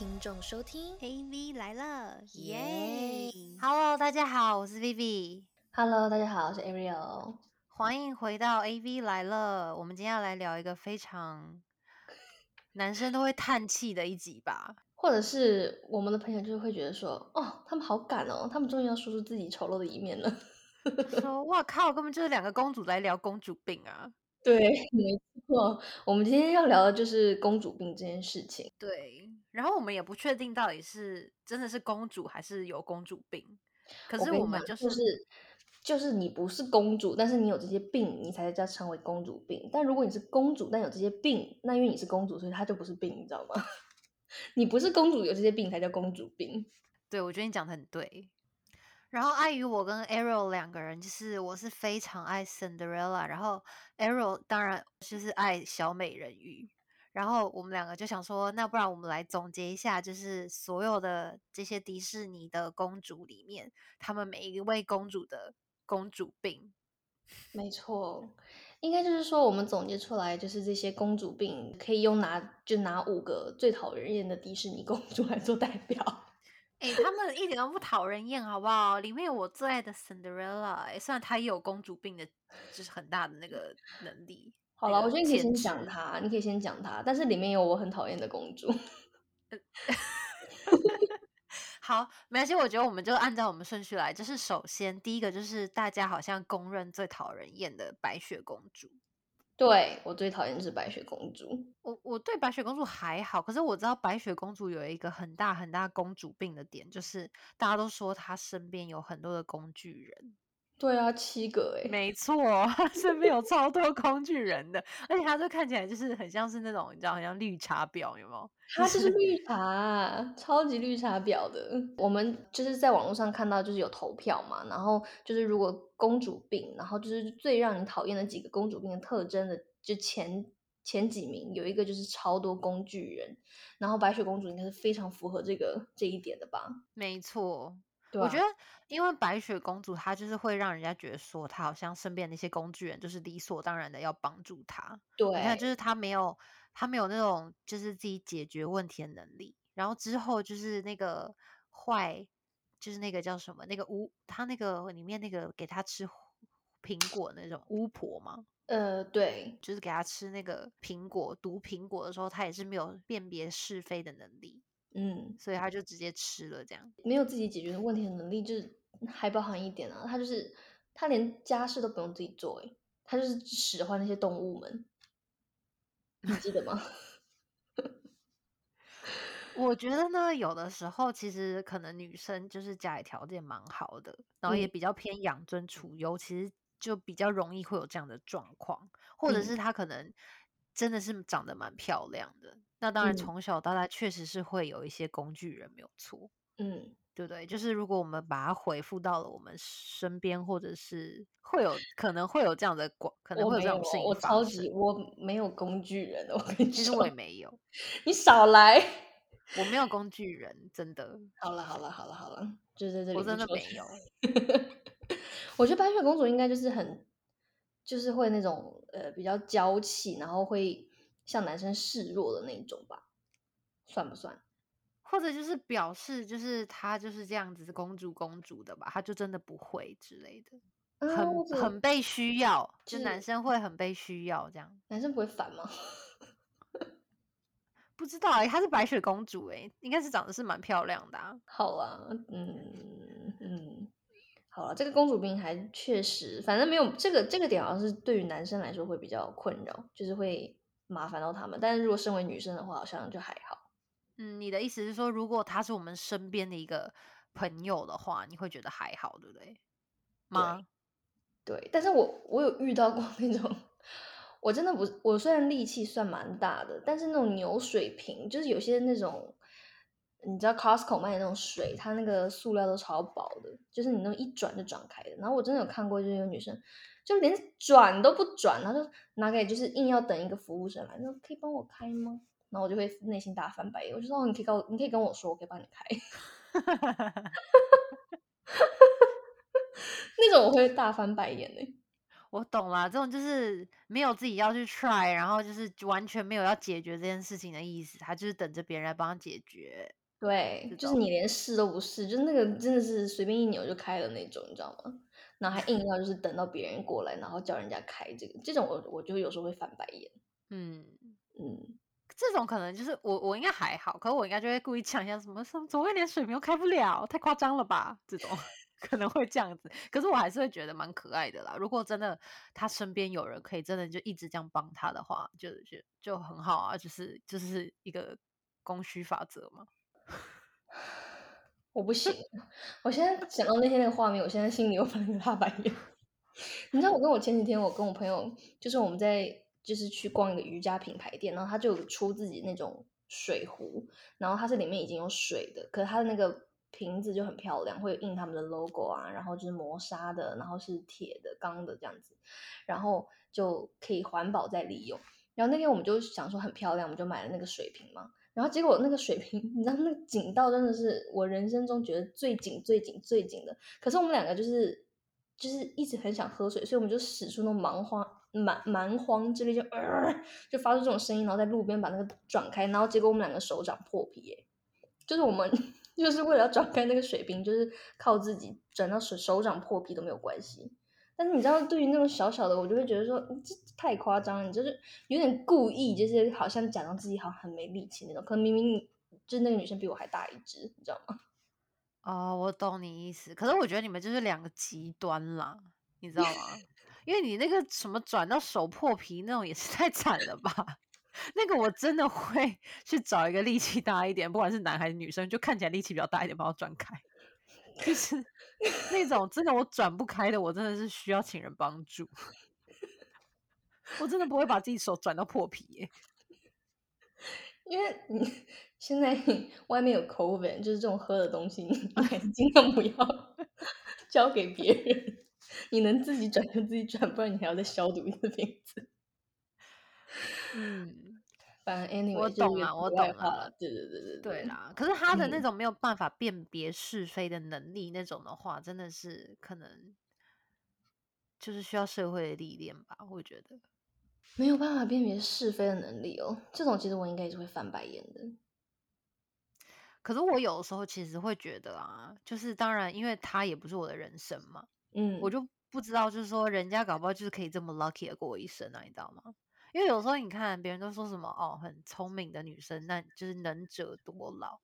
听众收听 AV 来了，耶耶！Hello，大家好，我是 Vivi，Hello，大家好，我是 Ariel。欢迎回到 AV 来了。我们今天要来聊一个非常男生都会叹气的一集吧。或者是我们的朋友就是会觉得说，哦，他们好敢哦，他们终于要说出自己丑陋的一面了。说哇靠，根本就是两个公主来聊公主病啊！对，没错，我们今天要聊的就是公主病这件事情。对，然后我们也不确定到底是真的是公主还是有公主病，可是我们就是就是就是你不是公主，但是你有这些病，你才叫称为公主病。但如果你是公主，但有这些病，那因为你是公主，所以它就不是病，你知道吗？你不是公主有这些病才叫公主病。对，我觉得你讲的很对。然后碍于我跟 Ariel 两个人，就是我是非常爱 Cinderella，然后 Ariel 当然就是爱小美人鱼。然后我们两个就想说，那不然我们来总结一下，就是所有的这些迪士尼的公主里面，她们每一位公主的公主病。没错，应该就是说，我们总结出来就是这些公主病，可以用拿就拿五个最讨人厌的迪士尼公主来做代表。哎，他们一点都不讨人厌，好不好？里面有我最爱的 Cinderella，哎，虽然她也有公主病的，就是很大的那个能力。好了，我觉得你可以先讲她，你可以先讲她，但是里面有我很讨厌的公主。好，没关系，我觉得我们就按照我们顺序来。就是首先第一个就是大家好像公认最讨人厌的白雪公主。对我最讨厌是白雪公主。我我对白雪公主还好，可是我知道白雪公主有一个很大很大公主病的点，就是大家都说她身边有很多的工具人。对啊，七个哎、没错，他身边有超多工具人的，而且他就看起来就是很像是那种你知道，很像绿茶婊，有没有？他就是绿茶，超级绿茶婊的。我们就是在网络上看到，就是有投票嘛，然后就是如果公主病，然后就是最让你讨厌的几个公主病的特征的，就前前几名有一个就是超多工具人，然后白雪公主应该是非常符合这个这一点的吧？没错，对啊我觉得，因为白雪公主她就是会让人家觉得说，她好像身边那些工具人就是理所当然的要帮助她。对你看，就是她没有，她没有那种就是自己解决问题的能力。然后之后就是那个坏，就是那个叫什么，那个巫，她那个里面那个给她吃苹果那种巫婆嘛，呃对，就是给她吃那个苹果毒苹果的时候，她也是没有辨别是非的能力，嗯，所以他就直接吃了这样。没有自己解决问题的能力，就是还包含一点啊，他就是他连家事都不用自己做，诶，他就是使唤那些动物们，你记得吗？我觉得呢，有的时候其实可能女生就是家里条件蛮好的，然后也嗯比较偏养尊处优，其实就比较容易会有这样的状况，或者嗯是她可能真的是长得蛮漂亮的，那当然嗯。从小到大确实是会有一些工具人，没有错，嗯，对不对？就是如果我们把它回复到了我们身边，或者是会有可能会有这样的广，可能会有这种事情我发生超级我没有工具人的，我跟你其实我也，没有，你少来。我没有工具人，真的，好了好了好了好了，就在这里我真的没有。我觉得白雪公主应该就是很，就是会那种呃比较娇气，然后会向男生示弱的那种吧，算不算？或者就是表示，就是她就是这样子公主公主的吧，她就真的不会之类的，啊，很很被需要，就就是男生会很被需要这样。男生不会烦吗？不知道哎、她是白雪公主哎、应该是长得是蛮漂亮的、啊。好啦，嗯嗯，好了，这个公主病还确实，反正没有这个这个点，好像是对于男生来说会比较困扰，就是会麻烦到他们。但是如果身为女生的话，好像就还好。嗯，你的意思是说，如果她是我们身边的一个朋友的话，你会觉得还好，对不对？吗？对，但是我我有遇到过那种，我真的不，我虽然力气算蛮大的，但是那种牛水瓶，就是有些那种，你知道 Costco 卖的那种水，它那个塑料都超薄的，就是你那种一转就转开的。然后我真的有看过，就是有女生就连转都不转，然后就拿给就是硬要等一个服务生来，说可以帮我开吗？然后我就会内心大翻白眼，我就说，你可以告，你可以跟我说，我可以帮你开。那种我会大翻白眼的、我懂啦，这种就是没有自己要去 try，然后就是完全没有要解决这件事情的意思，他就是等着别人来帮他解决。对，这就是你连试都不试，就是那个真的是随便一扭就开的那种，你知道吗？然后还硬 要就是等到别人过来，然后叫人家开这个，这种我我就有时候会翻白眼。嗯，嗯，这种可能就是我我应该还好，可是我应该就会故意抢一下什么什么，怎么会连水瓶都开不了？太夸张了吧？这种 可能会这样子，可是我还是会觉得蛮可爱的啦。如果真的他身边有人可以真的就一直这样帮他的话，就就就很好啊，就是就是一个供需法则嘛。我不行，我现在想到那天那个画面，我现在心里又翻了个大白眼。你知道，我跟我前几天，我跟我朋友，就是我们在就是去逛一个瑜伽品牌店，然后他就出自己那种水壶，然后它是里面已经有水的，可是它的那个瓶子就很漂亮，会印他们的 logo 啊，然后就是磨砂的，然后是铁的、钢的这样子，然后就可以环保再利用。然后那天我们就想说很漂亮，我们就买了那个水瓶嘛。然后结果那个水瓶，你知道那个紧到真的是我人生中觉得最紧、最紧、最紧的。可是我们两个就是就是一直很想喝水，所以我们就使出那种蛮荒蛮蛮荒之力，就呃就发出这种声音，然后在路边把那个转开，然后结果我们两个手掌破皮耶！就是我们 就是为了要转开那个水瓶，就是靠自己转到手手掌破皮都没有关系。但是你知道，对于那种小小的，我就会觉得说，这太夸张了，你就是有点故意，就是好像假装自己好像很没力气那种。可能明明就是那个女生比我还大一只，你知道吗？哦，我懂你意思，可是我觉得你们就是两个极端啦，你知道吗？因为你那个什么转到手破皮那种也是太惨了吧？那个我真的会去找一个力气大一点，不管是男还是女生，就看起来力气比较大一点，把我转开。就是那种真的我转不开的，我真的是需要请人帮助。我真的不会把自己手转到破皮耶、因为你现在外面有 COVID，就是这种喝的东西，你还是尽量不要 交给别人。你能自己转就自己转，不然你还要再消毒一次瓶子。嗯，反正 anyway，我懂啦，一个题我懂了。对对对对对啦，可是他的那嗯种没有办法辨别是非的能力，那种的话，真的是可能就是需要社会的历练吧，我觉得。没有办法辨别是非的能力哦，这种其实我应该也是会翻白眼的。可是我有的时候其实会觉得啊，就是当然，因为他也不是我的人生嘛，嗯，我就不知道，就是说人家搞不好就是可以这么 lucky 的过一生啊，你知道吗？因为有时候你看别人都说什么哦，很聪明的女生，那就是能者多劳。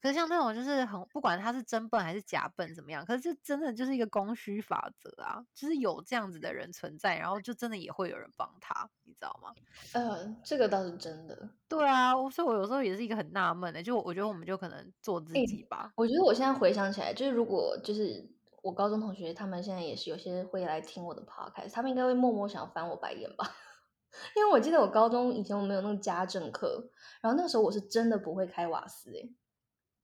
可是像那种就是很不管他是真笨还是假笨怎么样，可是这真的就是一个供需法则啊，就是有这样子的人存在，然后就真的也会有人帮他，你知道吗？呃，这个倒是真的。对啊，我所以我有时候也是一个很纳闷的，就我觉得我们就可能做自己吧。我觉得我现在回想起来，就是如果就是我高中同学，他们现在也是有些会来听我的 podcast，他们应该会默默想翻我白眼吧。因为我记得我高中以前我们有那个家政课，然后那个时候我是真的不会开瓦斯诶，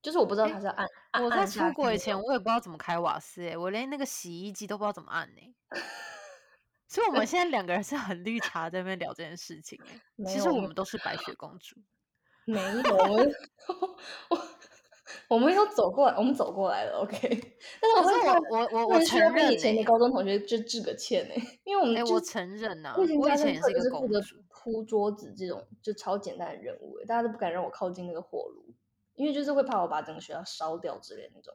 就是我不知道诶它是要按按我在出国以前，我也不知道怎么开瓦斯、欸，我连那个洗衣机都不知道怎么按呢、所以我们现在两个人是很绿茶在那边聊这件事情、欸，其实我们们都是白雪公主。没有，我 们我我们都走过来，我们走过来了，OK。但是我可是我我我承认跟以前的欸高中同学就致个歉哎、因为我们我承认呐、我以前也是一个就是负责公主。铺桌子这种就超简单的任务欸，大家都不敢让我靠近那个火炉，因为就是会怕我把整个学校烧掉之类的那种。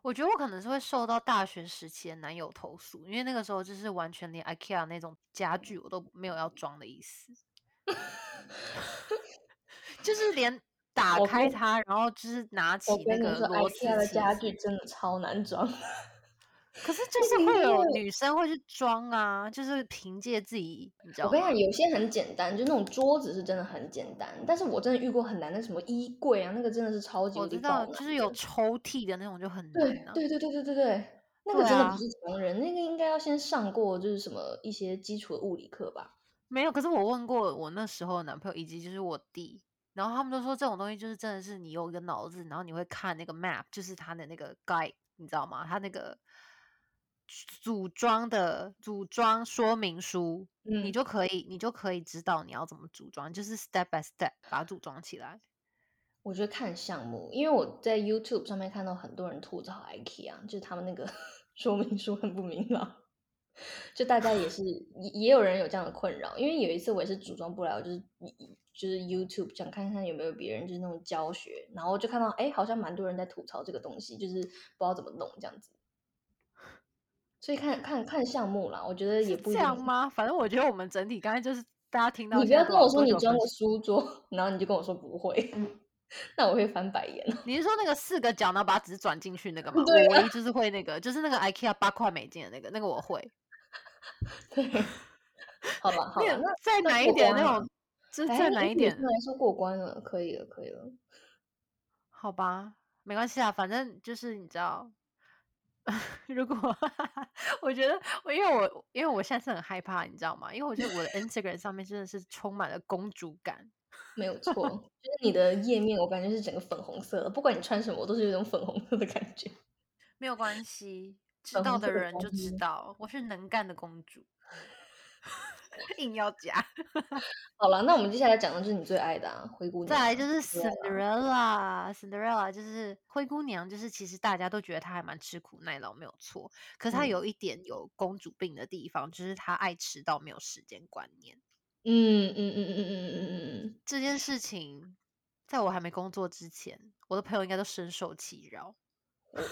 我觉得我可能是会受到大学时期的男友投诉，因为那个时候就是完全连 IKEA 那种家具我都没有要装的意思，就是连打开它，然后就是拿起那个螺丝，IKEA 的家具真的超难装。可是就是会有女生会去装啊，就是凭借自己，你知道我跟你讲，？有些很简单，就那种桌子是真的很简单，但是我真的遇过很难的，什么衣柜啊，那个真的是超级我知道，就是有抽屉的那种就很对难啊。对对对对对对，那个真的不是常人，那个应该要先上过就是什么一些基础的物理课吧。没有，可是我问过我那时候的男朋友以及就是我弟，然后他们都说这种东西就是真的是你有一个脑子，然后你会看那个 map，就是它的那个 guide，你知道吗？它那个组装的组装说明书，你嗯，就可以你就可以知道你要怎么组装，就是 step by step 把它组装起来。我觉得看项目，因为我在 YouTube 上面看到很多人吐槽 IKEA，就是他们那个 说明书很不明朗。就大家也是也也有人有这样的困扰，因为有一次我也是组装不来，我就是就是 YouTube 想看看有没有别人就是那种教学，然后就看到哎，好像蛮多人在吐槽这个东西，就是不知道怎么弄这样子。所以看看看项目啦，我觉得也不这样吗？反正我觉得我们整体刚才就是大家听到，你不要跟我说你装个书桌，然后你就跟我说不会，那我会翻白眼。你是说那个四个角，然后把纸转进去那个 吗？我唯一就是会那个，就是那个 IKEA 八块美金的那个，那个我会。对，好吧，好吧，那再难一点那种，就再难一点。来说过关了，可以了，可以了。好吧，没关系啊，反正就是你知道。如果 我觉得我，因为我因为我现在是很害怕，你知道吗？因为我觉得我的 Instagram 上面真的是充满了公主感，没有错。就是你的页面，我感觉是整个粉红色的，不管你穿什么，我都是有种粉红色的感觉。没有关系，知道的人就知道我是能干的公主。硬要加，好了，那我们接下来讲的就是你最爱的啊，灰姑娘。再来就是 Cinderella，Cinderella 就是灰姑娘，就是其实大家都觉得她还蛮吃苦耐劳，没有错。可是她有一点有公主病的地方，就是她爱迟到，没有时间观念。嗯嗯嗯嗯嗯嗯嗯嗯，这件事情在我还没工作之前，我的朋友应该都深受其扰。我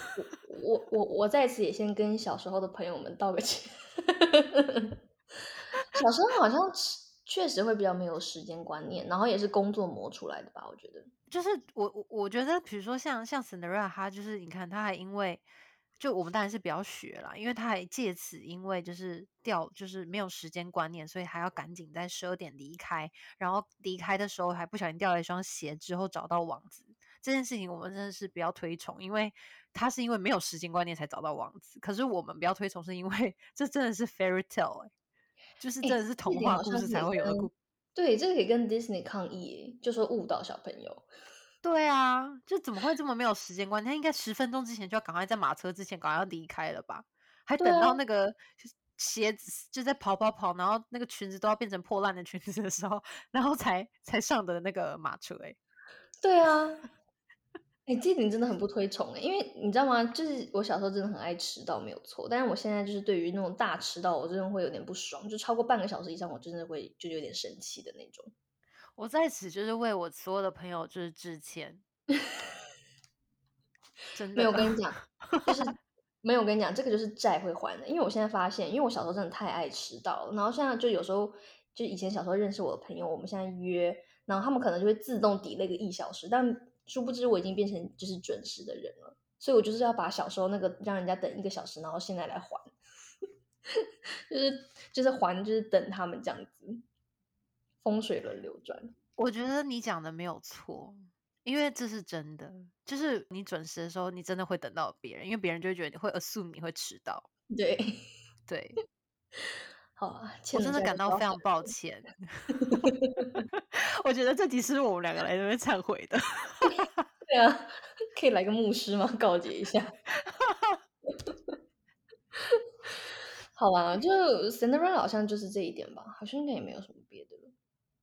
我我我在此也先跟小时候的朋友们道个歉。小时候好像确实会比较没有时间观念，然后也是工作磨出来的吧？我觉得，就是我我我觉得，比如说像像 Cinderella，他就是你看，他还因为就我们当然是比较学啦，因为他还借此因为就是掉就是没有时间观念，所以还要赶紧在十二点离开，然后离开的时候还不小心掉了一双鞋，之后找到王子这件事情，我们真的是比较推崇，因为他是因为没有时间观念才找到王子，可是我们比较推崇是因为 这真的是 fairy tale。就是真的是童话故事才会有的故，对，这个可以跟 Disney 抗议，就说误导小朋友。对啊，就怎么会这么没有时间观？他应该十分钟之前就要赶快在马车之前赶快要离开了吧？还等到那个鞋子就在跑跑跑，然后那个裙子都要变成破烂的裙子的时候，然后才才上的那个马车。哎，对啊。哎，这点真的很不推崇哎，因为你知道吗？就是我小时候真的很爱迟到，没有错。但是我现在就是对于那种大迟到，我真的会有点不爽，就超过半个小时以上，我真的会就有点生气的那种。我在此就是为我所有的朋友就是致歉，真的没有跟你讲，就是没有跟你讲，这个就是债会还的。因为我现在发现，因为我小时候真的太爱迟到了，然后现在就有时候就以前小时候认识我的朋友，我们现在约，然后他们可能就会自动抵那个一小时，但。殊不知我已经变成就是准时的人了，所以我就是要把小时候那个让人家等一个小时，然后现在来还，就是就是还就是等他们这样子，风水轮流转。我觉得你讲的没有错，因为这是真的，就是你准时的时候，你真的会等到别人，因为别人就会觉得你会 assume 你会迟到。对。对，我真的感到非常抱歉。我觉得这集是我们两个来这边忏悔的。对啊，可以来个牧师吗？告诫一下。好吧，就 Cinderella 好像就是这一点吧，好像应该也没有什么别的了。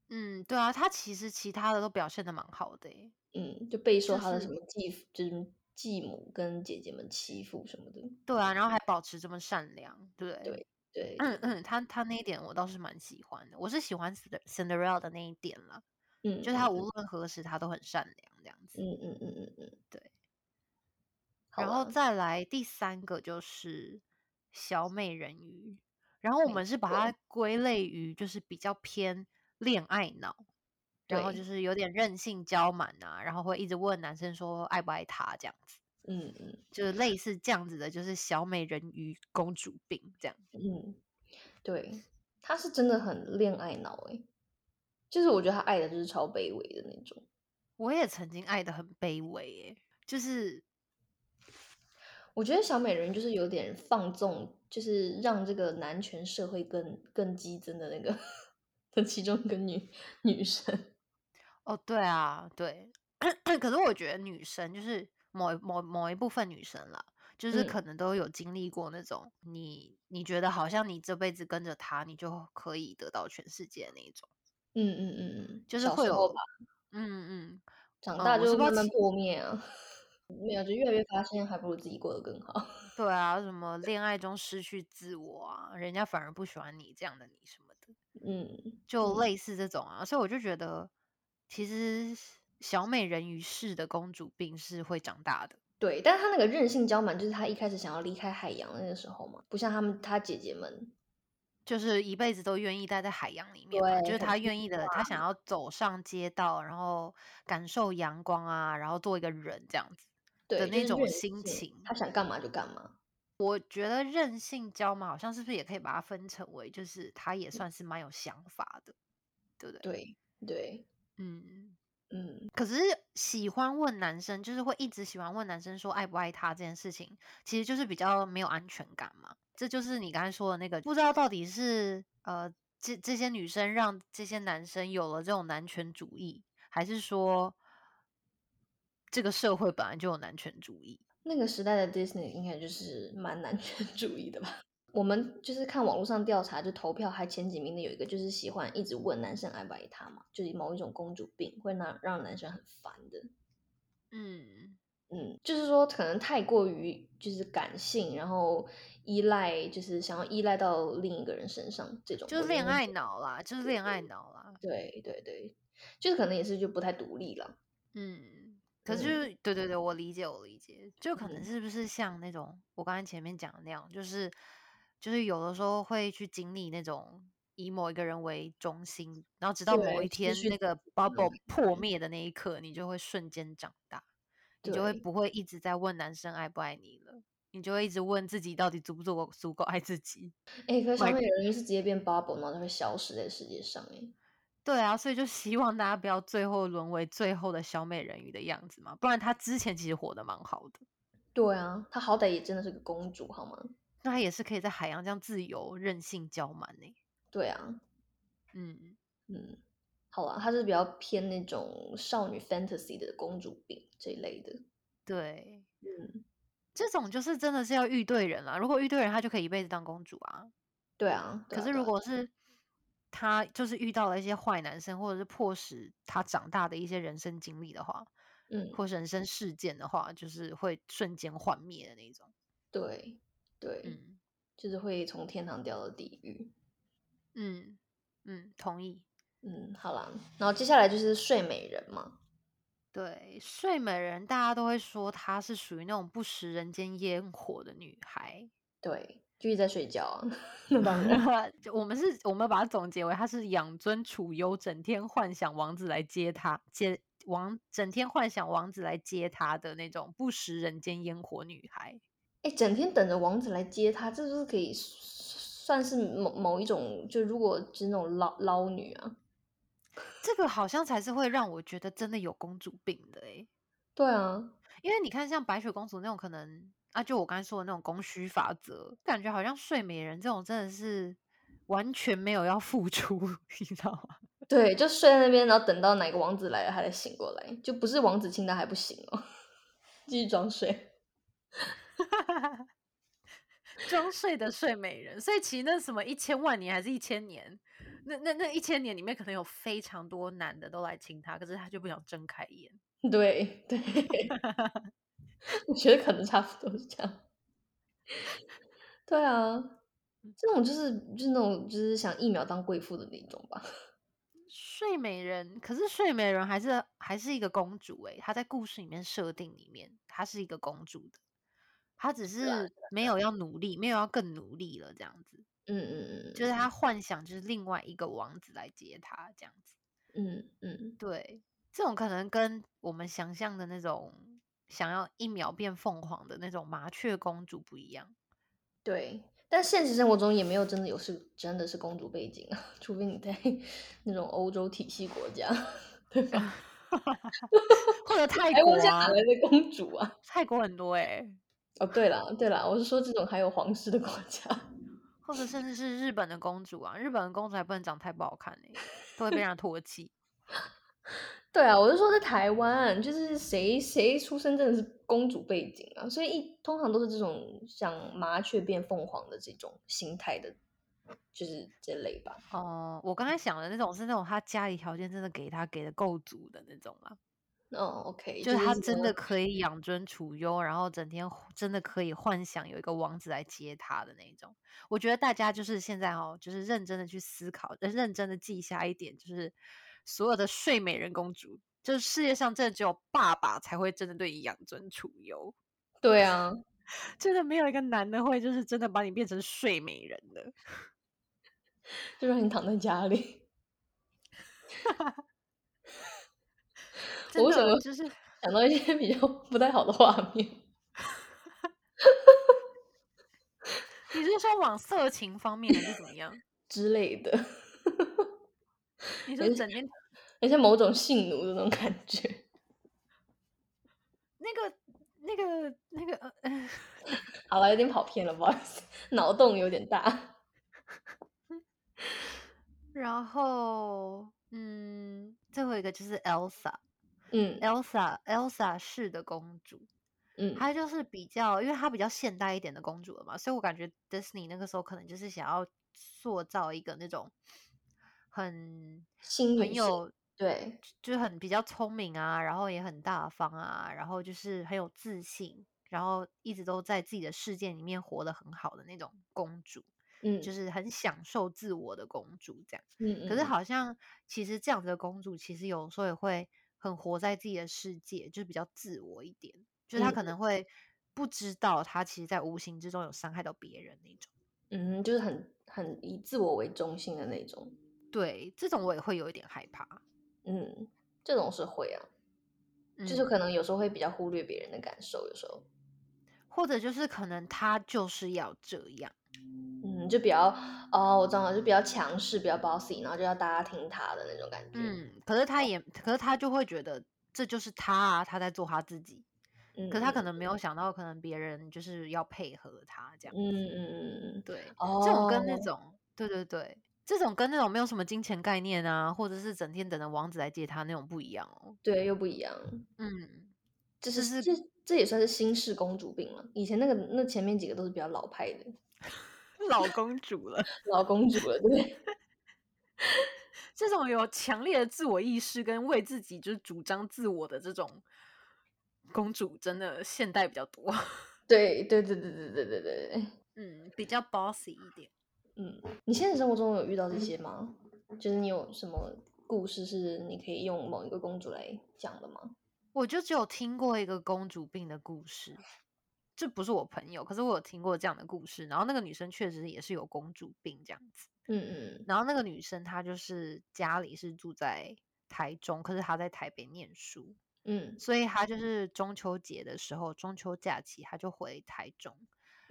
嗯，对啊，他其实其他的都表现的蛮好的。嗯，就备受他的什么继就是继母跟姐姐们欺负什么的。对啊，然后还保持这么善良，对对？对，嗯嗯，他他那一点我倒是蛮喜欢的，我是喜欢 Cinderella 的那一点了。嗯，就他无论何时他都很善良这样子。嗯嗯嗯嗯嗯，对。然后再来第三个就是小美人鱼，然后我们是把它归类于就是比较偏恋爱脑，然后就是有点任性娇蛮啊，然后会一直问男生说爱不爱他这样子。嗯嗯，就是类似这样子的，就是小美人鱼公主病这样。嗯，对，他是真的很恋爱脑哎。就是我觉得他爱的就是超卑微的那种，我也曾经爱的很卑微诶，就是我觉得小美人就是有点放纵，就是让这个男权社会更更激增的那个的其中一个女女生。哦，对啊，对，可是我觉得女生就是某某某一部分女生啦，就是可能都有经历过那种你你觉得好像你这辈子跟着他，你就可以得到全世界那种。嗯嗯嗯嗯，就是会有吧，嗯嗯，长大就慢慢破灭啊。没有，就越来越发现还不如自己过得更好。对啊，什么恋爱中失去自我啊，人家反而不喜欢你这样的你什么的，嗯，就类似这种啊，所以我就觉得，其实小美人鱼式的公主病是会长大的。对，但是他那个任性娇蛮，就是她一开始想要离开海洋的那个时候嘛，不像他们她姐姐们，就是一辈子都愿意待在海洋里面嘛，就是对很他愿意的，她想要走上街道，然后感受阳光啊，然后做一个人这样子对，的那种心情。他想干嘛就干嘛。我觉得任性娇嘛，好像是不是也可以把它分成为，就是她也算是蛮有想法的，对不对？对对，嗯。嗯，可是喜欢问男生，就是会一直喜欢问男生说爱不爱他这件事情，其实就是比较没有安全感嘛。这就是你刚才说的那个，不知道到底是呃这这些女生让这些男生有了这种男权主义，还是说这个社会本来就有男权主义？那个时代的 Disney 应该就是蛮男权主义的吧。我们就是看网络上调查，就投票还前几名的有一个就是喜欢一直问男生爱不爱他嘛，就是某一种公主病会让让男生很烦的。嗯，嗯，就是说可能太过于就是感性，然后依赖，就是想要依赖到另一个人身上这种，就是恋爱脑啦，就是恋爱脑啦。对对对，就是可能也是就不太独立了。嗯，可是就是对对对，我理解我理解，就可能嗯是不是像那种我刚才前面讲的那样，就是就是有的时候会去经历那种以某一个人为中心，然后直到某一天那个 bubble 破灭的那一刻，你就会瞬间长大，你就会不会一直在问男生爱不爱你了，你就会一直问自己到底足不足够足够爱自己。哎，可是小美人鱼是直接变 bubble，然后它会消失在世界上。哎，对啊，所以就希望大家不要最后沦为最后的小美人鱼的样子嘛，不然她之前其实活得蛮好的。对啊，她好歹也真的是个公主，好吗？那他也是可以在海洋这样自由任性娇蛮呢。对啊，嗯，嗯，好啊，她是比较偏那种少女 fantasy 的公主病这一类的。对，嗯，这种就是真的是要遇对人啦。如果遇对人，他就可以一辈子当公主啊。对啊。对可是如果是他就是遇到了一些坏男生，或者是迫使他长大的一些人生经历的话，嗯，或是人生事件的话，就是会瞬间幻灭的那种。对对，嗯就是会从天堂掉到地狱。嗯嗯，同意。嗯，好啦，然后接下来就是睡美人嘛。对，睡美人大家都会说她是属于那种不食人间烟火的女孩。对，就是在睡觉啊。然，就我们是，我们把它总结为她是养尊处优，整天幻想王子来接她，接王整天幻想王子来接她的那种不食人间烟火女孩。哎，整天等着王子来接她，这就是可以算是某某一种，就如果是那种捞捞女啊。这个好像才是会让我觉得真的有公主病的诶、对啊，因为你看像白雪公主那种可能啊，就我刚才说的那种供需法则，感觉好像睡美人这种真的是完全没有要付出，你知道吗？对，就睡在那边，然后等到哪个王子来了，他才醒过来，就不是王子亲他还不行哦，继续装睡。装睡的睡美人，所以其实那什么一千万年还是一千年，那那那一千年里面可能有非常多男的都来亲她，可是她就不想睁开眼。对 对，我觉得可能差不多是这样。对啊，这种就是就是那种就是想一秒当贵妇的那种吧。睡美人，可是睡美人还是还是一个公主诶、她在故事里面设定里面，她是一个公主的，她只啊是没有要努力，没有要更努力了这样子，嗯嗯嗯，就是他幻想就是另外一个王子来接他这样子。嗯嗯，对，这种可能跟我们想象的那种想要一秒变凤凰的那种麻雀公主不一样。对。但现实生活中也没有真的有是真的是公主背景啊，除非你在 那种欧洲体系国家，对吧？或者泰台国啊的公主啊？泰国很多哎、哦，对了对了，我是说这种还有皇室的国家。或者甚至是日本的公主啊，日本的公主还不能长太不好看哎、都会被人家唾弃。对啊，我是说在台湾，就是谁谁出生真的是公主背景啊，所以一通常都是这种像麻雀变凤凰的这种心态的，就是这类吧。哦、我刚才想的那种是那种他家里条件真的给他给的够足的那种啦。哦，OK，就是他真的可以养尊处优，然后整天真的可以幻想有一个王子来接他的那种。我觉得大家就是现在哦，就是认真的去思考，呃认真的记下一点，就是所有的睡美人公主，就是世界上真的只有爸爸才会真的对你养尊处优，对啊，真的没有一个男的会就是真的把你变成睡美人的。就让你躺在家里。真我为什么的就是想到一些比较不太好的画面 你是说往色情方面还是怎么样？之类的，你说整天而且某种性奴的那种感觉。那个那个那个呃，好了，有点跑偏了，不好意思，脑洞有点大。然后嗯，最后一个就是 Elsa。嗯。Elsa，Elsa 式的公主，嗯，她就是比较，因为她比较现代一点的公主了嘛，所以我感觉 Disney 那个时候可能就是想要塑造一个那种很很有，对，就是很比较聪明啊，然后也很大方啊，然后就是很有自信，然后一直都在自己的世界里面活得很好的那种公主，嗯，就是很享受自我的公主这样。嗯嗯，可是嗯。好像其实这样子的公主，其实有时候也会很活在自己的世界，就是比较自我一点，就是她嗯可能会不知道他其实在无形之中有伤害到别人那种。嗯，就是很很以自我为中心的那种。对，这种我也会有一点害怕。嗯，这种是会啊，就是嗯可能有时候会比较忽略别人的感受，有时候，或者就是可能他就是要这样。嗯，就比较哦，我知道了，就比较强势，比较 bossy，然后就要大家听他的那种感觉。嗯，可是他也，可是他就会觉得这就是他啊，他在做他自己。嗯，可是他可嗯能没有想到，可能别人就是要配合他这样。嗯嗯嗯嗯，对，哦，这种跟那种，对对对，这种跟那种没有什么金钱概念啊，或者是整天等着王子来接他那种不一样哦。对又不一样，嗯，这就是是这这也算是新式公主病了。以前那个那前面几个都是比较老派的老公主了，老公主了？这种有强烈的自我意识跟为自己就是主张自我的这种公主，真的现代比较多。对对对对对对对对对。嗯，比较 bossy 一点。嗯，你现实生活中有遇到这些吗？就是你有什么故事是你可以用某一个公主来讲的吗？我就只有听过一个公主病的故事，这不是我朋友，可是我有听过这样的故事。然后那个女生确实也是有公主病这样子。嗯嗯然后那个女生她就是家里是住在台中，可是她在台北念书，嗯所以她就是中秋节的时候，中秋假期她就回台中。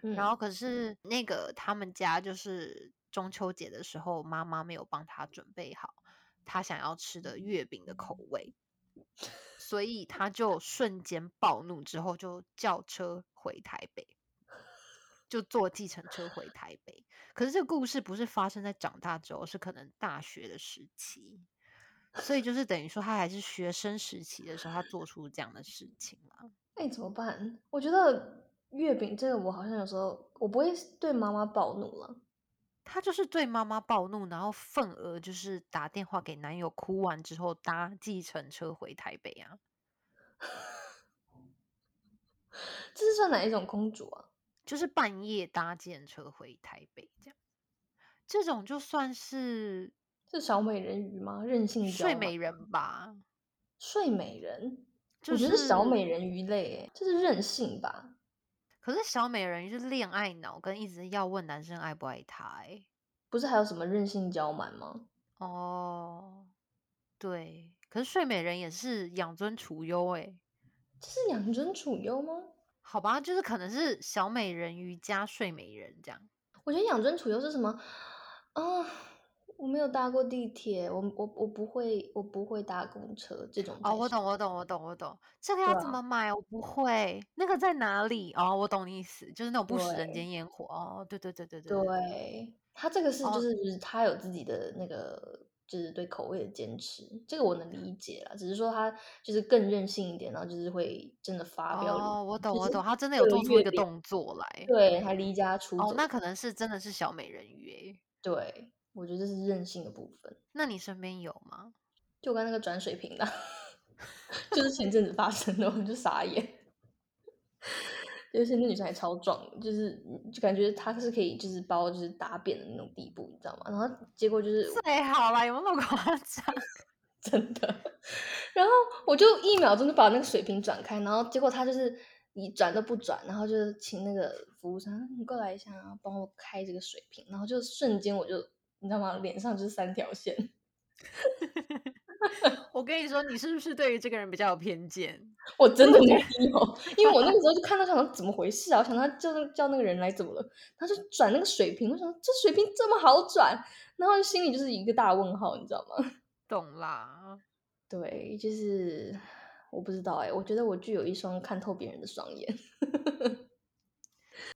嗯，然后可是那个他们家就是中秋节的时候，妈妈没有帮她准备好她想要吃的月饼的口味，所以他就瞬间暴怒，之后就叫车回台北。就坐计程车回台北，可是这个故事不是发生在长大之后，是可能大学的时期，所以就是等于说他还是学生时期的时候，他做出这样的事情啦。那、怎么办？我觉得月饼这个，我好像有时候我不会对妈妈暴怒了。他就是对妈妈暴怒，然后愤而就是打电话给男友，哭完之后搭计程车回台北啊。这是算哪一种公主啊？就是半夜搭计程车回台北这样，这种就算是是小美人鱼吗？任性睡美人吧。睡美人，就我觉得是小美人鱼类，诶，这是任性吧？可是小美人鱼是恋爱脑，跟一直要问男生爱不爱她、欸。不是还有什么任性娇蛮吗？哦，对，可是睡美人也是养尊处优哎，这是养尊处优吗？好吧，就是可能是小美人鱼加睡美人这样。我觉得养尊处优是什么啊？我没有搭过地铁，我我我不会，我不会搭公车这种哦，我懂，我懂，我懂，我懂，这个要怎啊么买？我不会，那个在哪里？哦，我懂你意思，就是那种不食人间烟火。哦，对对对对对对他这个是就哦是就是他有自己的那个就是对口味的坚持，这个我能理解啦。只是说他就是更任性一点，然后就是会真的发飙，哦，我懂，我懂，他真的有做出一个动作来。对，还离家出哦，走。那可能是真的是小美人鱼诶。对，我觉得这是任性的部分。那你身边有吗？就跟那个转水瓶的，就是前阵子发生的，我就傻眼。就是那女生还超壮，就是就感觉她是可以就是包就是打扁的那种地步，你知道吗？然后结果就是最好啦，有没有那么夸张？真的。然后我就一秒钟就把那个水瓶转开，然后结果她就是你转都不转，然后就是请那个服务生你过来一下，然后帮我开这个水瓶，然后就瞬间我就你知道吗？脸上就是三条线。我跟你说，你是不是对于这个人比较有偏见？我真的没有，因为我那个时候就看到想说怎么回事啊？我想他叫叫那个人来怎么了？他就转那个水瓶，我想这水瓶这么好转，然后心里就是一个大问号，你知道吗？懂啦，对，就是我不知道哎，我觉得我具有一双看透别人的双眼。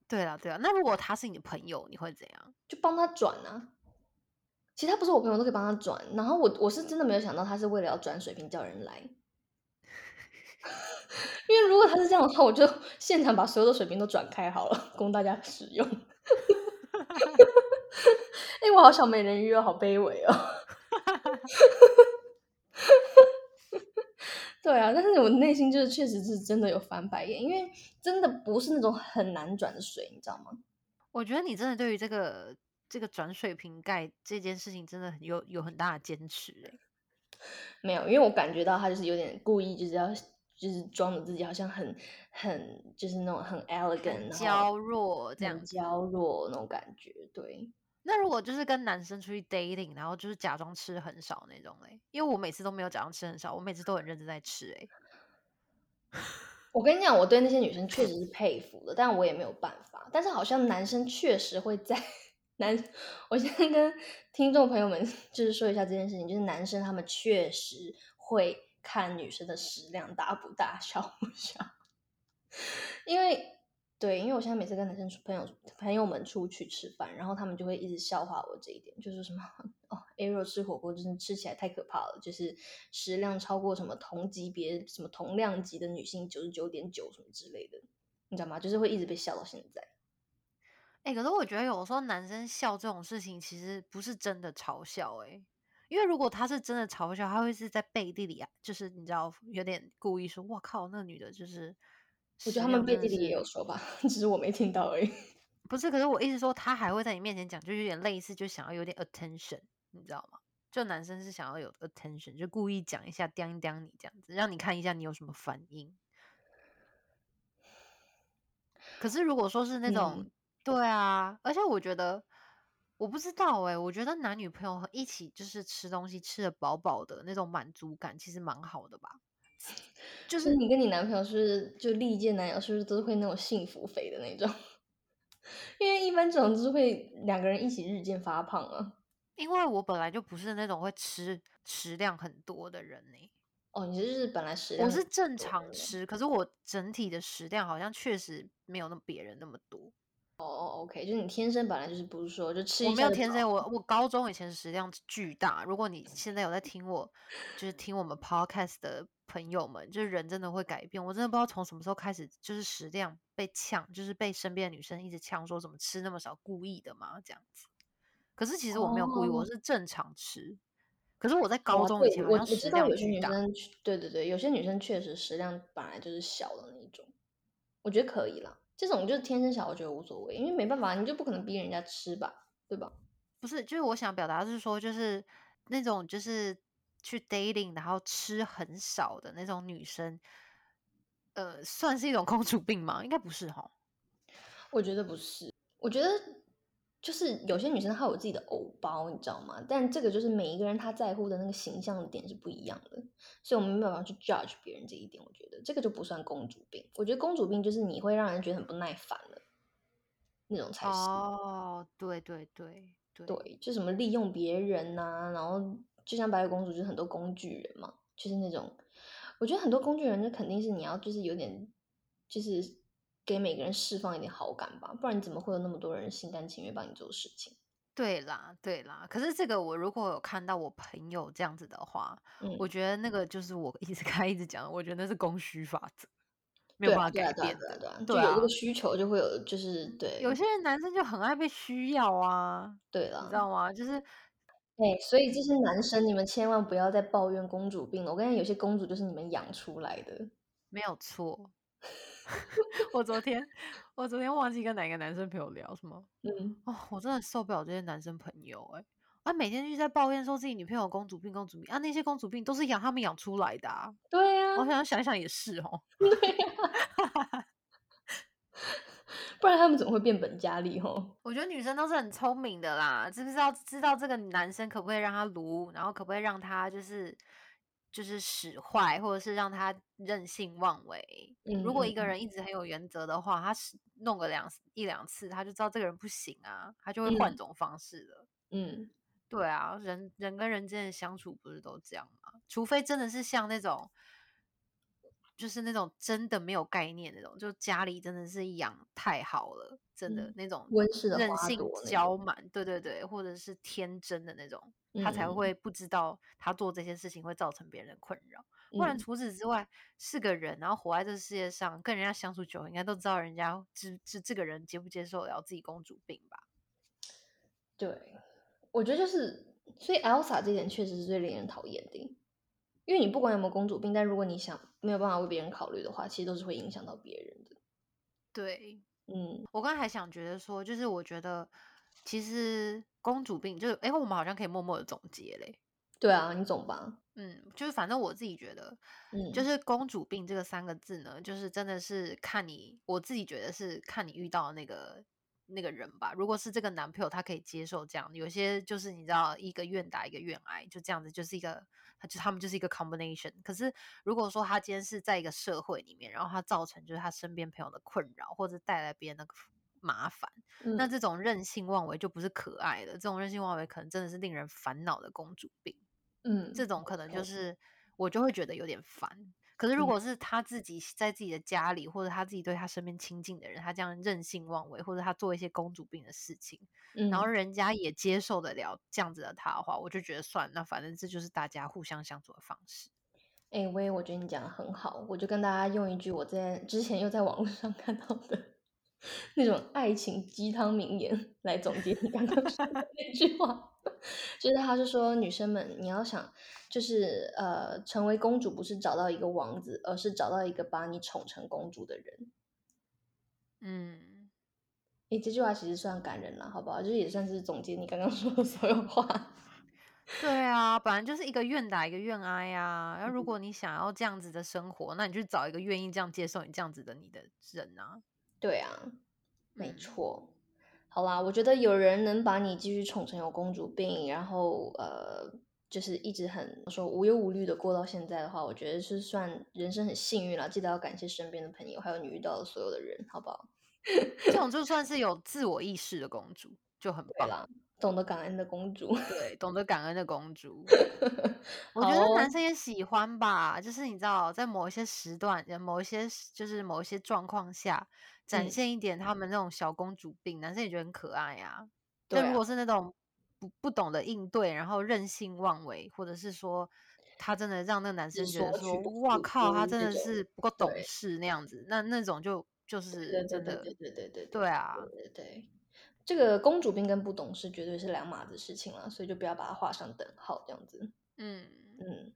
对啊，对啊，那如果他是你的朋友，你会怎样？就帮他转啊。其他不是我朋友都可以帮他转，然后我我是真的没有想到他是为了要转水瓶叫人来，因为如果他是这样的话，我就现场把所有的水瓶都转开好了，供大家使用。哎，我好小美人鱼哦，好卑微哦。对啊，但是我内心就是确实是真的有翻白眼，因为真的不是那种很难转的水，你知道吗？我觉得你真的对于这个。这个转水瓶盖这件事情真的很有有很大的坚持哎，没有，因为我感觉到他就是有点故意，就是要就是装的自己好像很很就是那种很 elegant，娇弱这样娇弱那种感觉。对，那如果就是跟男生出去 dating，然后就是假装吃很少那种嘞，因为我每次都没有假装吃很少，我每次都很认真在吃哎。我跟你讲，我对那些女生确实是佩服的，但我也没有办法。但是好像男生确实会在。男，我现在跟听众朋友们 就是说一下这件事情，就是男生他们确实会看女生的食量大不大、小不小，因为对，因为我现在每次跟男生朋友朋友们出去吃饭，然后他们就会一直笑话我这一点，就是什么哦，Arrow 吃火锅真的吃起来太可怕了，就是食量超过什么同级别、什么同量级的女性九十九点九什么之类的，你知道吗？就是会一直被笑到现在。哎，可是我觉得有时候男生笑这种事情，其实不是真的嘲笑哎，因为如果他是真的嘲笑，他会是在背地里啊，就是你知道，有点故意说“哇靠，那女的就是”。我觉得他们背地里也有说吧，只是我没听到而已。不是，可是我意思说，他还会在你面前讲，就有点类似，就想要有点 attention，你知道吗？就男生是想要有 attention，就故意讲一下，刁一刁你这样子，让你看一下你有什么反应。可是如果说是那种。对啊，而且我觉得，我不知道哎，我觉得男女朋友一起就是吃东西吃的饱饱的那种满足感，其实蛮好的吧。就是你跟你男朋友是就历届男友是不是都是会那种幸福肥的那种？因为一般这种就是会两个人一起日渐发胖啊。因为我本来就不是那种会吃食量很多的人呢。哦，你就是本来食量我是正常吃，可是我整体的食量好像确实没有那别人那么多。哦，OK，就是你天生本来就是不是说就吃。我没有天生，我我高中以前食量巨大。如果你现在有在听我，就是听我们 Podcast 的朋友们，就是人真的会改变。我真的不知道从什么时候开始，就是食量被呛，就是被身边的女生一直呛说怎么吃那么少，故意的嘛这样子。可是其实我没有故意，我是正常吃。可是我在高中以前好像食量巨大。对对对，有些女生确实食量本来就是小的那种，我觉得可以了。这种就是天生小，我觉得无所谓，因为没办法，你就不可能逼人家吃吧，对吧？不是，就是我想表达是说，就是那种就是去 dating 然后吃很少的那种女生，呃，算是一种 公主病吗？应该不是哈。我觉得不是，我觉得。就是有些女生她有自己的偶包，你知道吗？但这个就是每一个人她在乎的那个形象的点是不一样的，所以我们没有办法去 judge 别人这一点。我觉得这个就不算公主病。我觉得公主病就是你会让人觉得很不耐烦了，那种才是。哦，对对对对，对，就什么利用别人呐，然后就像白雪公主，就是很多工具人嘛，就是那种。我觉得很多工具人，那肯定是你要就是有点就是。给每个人释放一点好感吧，不然你怎么会有那么多人心甘情愿帮你做事情？对啦，对啦。可是这个我如果有看到我朋友这样子的话，我觉得那个就是我一直 开一直讲，我觉得那是供需法则，没有办法改变的。对啊，有这个需求就会有，就是对。有些人男生就很爱被需要啊，对了，你知道吗？就是哎，所以这些男生，你们千万不要再抱怨公主病了。我跟你讲，有些公主就是你们养出来的。没有错。我昨天，我昨天忘记跟哪个男生朋友聊什么。嗯，哦，我真的受不了这些男生朋友哎、啊，每天就在抱怨说自己女朋友公主病、公主病啊，那些公主病都是养他们养出来的啊。对呀、我想想想也是哦。对呀 不然他们怎么会变本加厉？哦，我觉得女生都是很聪明的啦，知不知道知道这个男生可不可以让他撸，然后可不可以让他就是就是使坏，或者是让他任性妄为。如果一个嗯人一直很有原则的话，他是弄个两一两次，他就知道这个人不行啊，他就会换嗯种方式了。嗯对啊，人人跟人之间的相处不是都这样吗？除非真的是像那种，就是那种真的没有概念那种，就家里真的是养太好了，真的、嗯那种温室的任性娇蛮，对对对，或者是天真的那种，他才嗯会不知道他做这些事情会造成别人的困扰。不然嗯除此之外是个人，然后活在这个世界上，跟人家相处久了，应该都知道人家知知这个人接不接受了自己公主病吧？对，我觉得就是，所以 Elsa 这点确实是最令人讨厌的，因为你不管有没有公主病，但如果你想没有办法为别人考虑的话，其实都是会影响到别人的。对，嗯我刚才还想觉得说，就是我觉得其实公主病就是，哎、我们好像可以默默的总结嘞。对啊，你总吧？嗯，就是反正我自己觉得，嗯，就是公主病这个三个字呢，就是真的是看你，我自己觉得是看你遇到那个那个人吧。如果是这个男朋友，他可以接受这样，有些就是你知道，一个愿打一个愿挨，就这样子，就是一个，他就他们就是一个 combination。可是如果说他今天是在一个社会里面，然后他造成就是他身边朋友的困扰，或者带来别人的麻烦，那嗯这种任性妄为就不是可爱的，这种任性妄为可能真的是令人烦恼的公主病。嗯，这种可能就是我就会觉得有点烦。可是如嗯果是他自己在自己的家里，或者他自己对他身边亲近的人，他这样任性妄为，或者他做一些公主病的事情，然后嗯人家也接受得了这样子的他的话，我就觉得算，那反正这就是大家互相相处的方式。哎，威，我觉得你讲的很好，我就跟大家用一句我在之前又在网络上看到的那种爱情鸡汤名言来总结你刚刚说的那句话，就是他是说女生们你要想，就是呃成为公主不是找到一个王子，而是找到一个把你宠成公主的人。嗯，诶，这句话其实算感人了，好不好？就是也算是总结你刚刚 说的所有话。对啊，本来就是一个愿打一个愿挨呀。然后如果你想要这样子的生活，那你就找一个愿意这样接受你这样子的你的人啊。对啊，没嗯错。好啦，我觉得有人能把你继续宠成有公主病，然后呃，就是一直很说无忧无虑的过到现在的话，我觉得是算人生很幸运了。记得要感谢身边的朋友，还有你遇到的所有的人，好不好？这种就算是有自我意识的公主就很棒。对啦，懂得感恩的公主。对，懂得感恩的公主。我觉得男生也喜欢吧，就是你知道，在某一些时段、呃某一些就是某一些状况下，展嗯现一点他们那种小公主病，男生也觉得很可爱呀。对啊但如果是那种不不懂得应对，然后任性妄为，或者是说他真的让那个男生觉得说哇靠，他真的是不够懂事那样子，那那种就就是真的对对对对对对啊，对对对，这个公主病跟不懂事绝对是两码子事情了，所以就不要把它画上等号，这样子。嗯。嗯，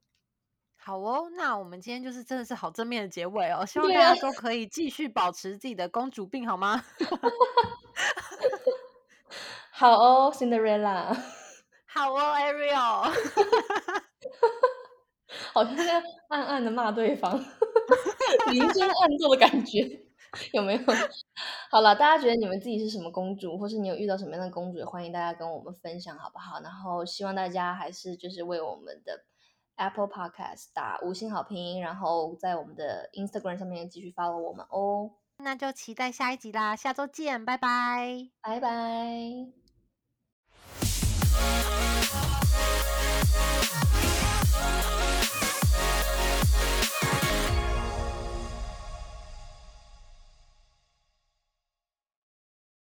好哦，那我们今天就是真的是好正面的结尾哦，希望大家都可以继续保持自己的公主病，好吗？好哦，Cinderella，好哦，Ariel，好像在暗暗的骂对方，明争暗斗的感觉，有没有？好了，大家觉得你们自己是什么公主，或是你有遇到什么样的公主，也欢迎大家跟我们分享，好不好？然后希望大家还是就是为我们的 Apple Podcast 打五星好评，然后在我们的 Instagram 上面继续 follow 我们哦，那就期待下一集啦，下周见，拜拜。拜拜。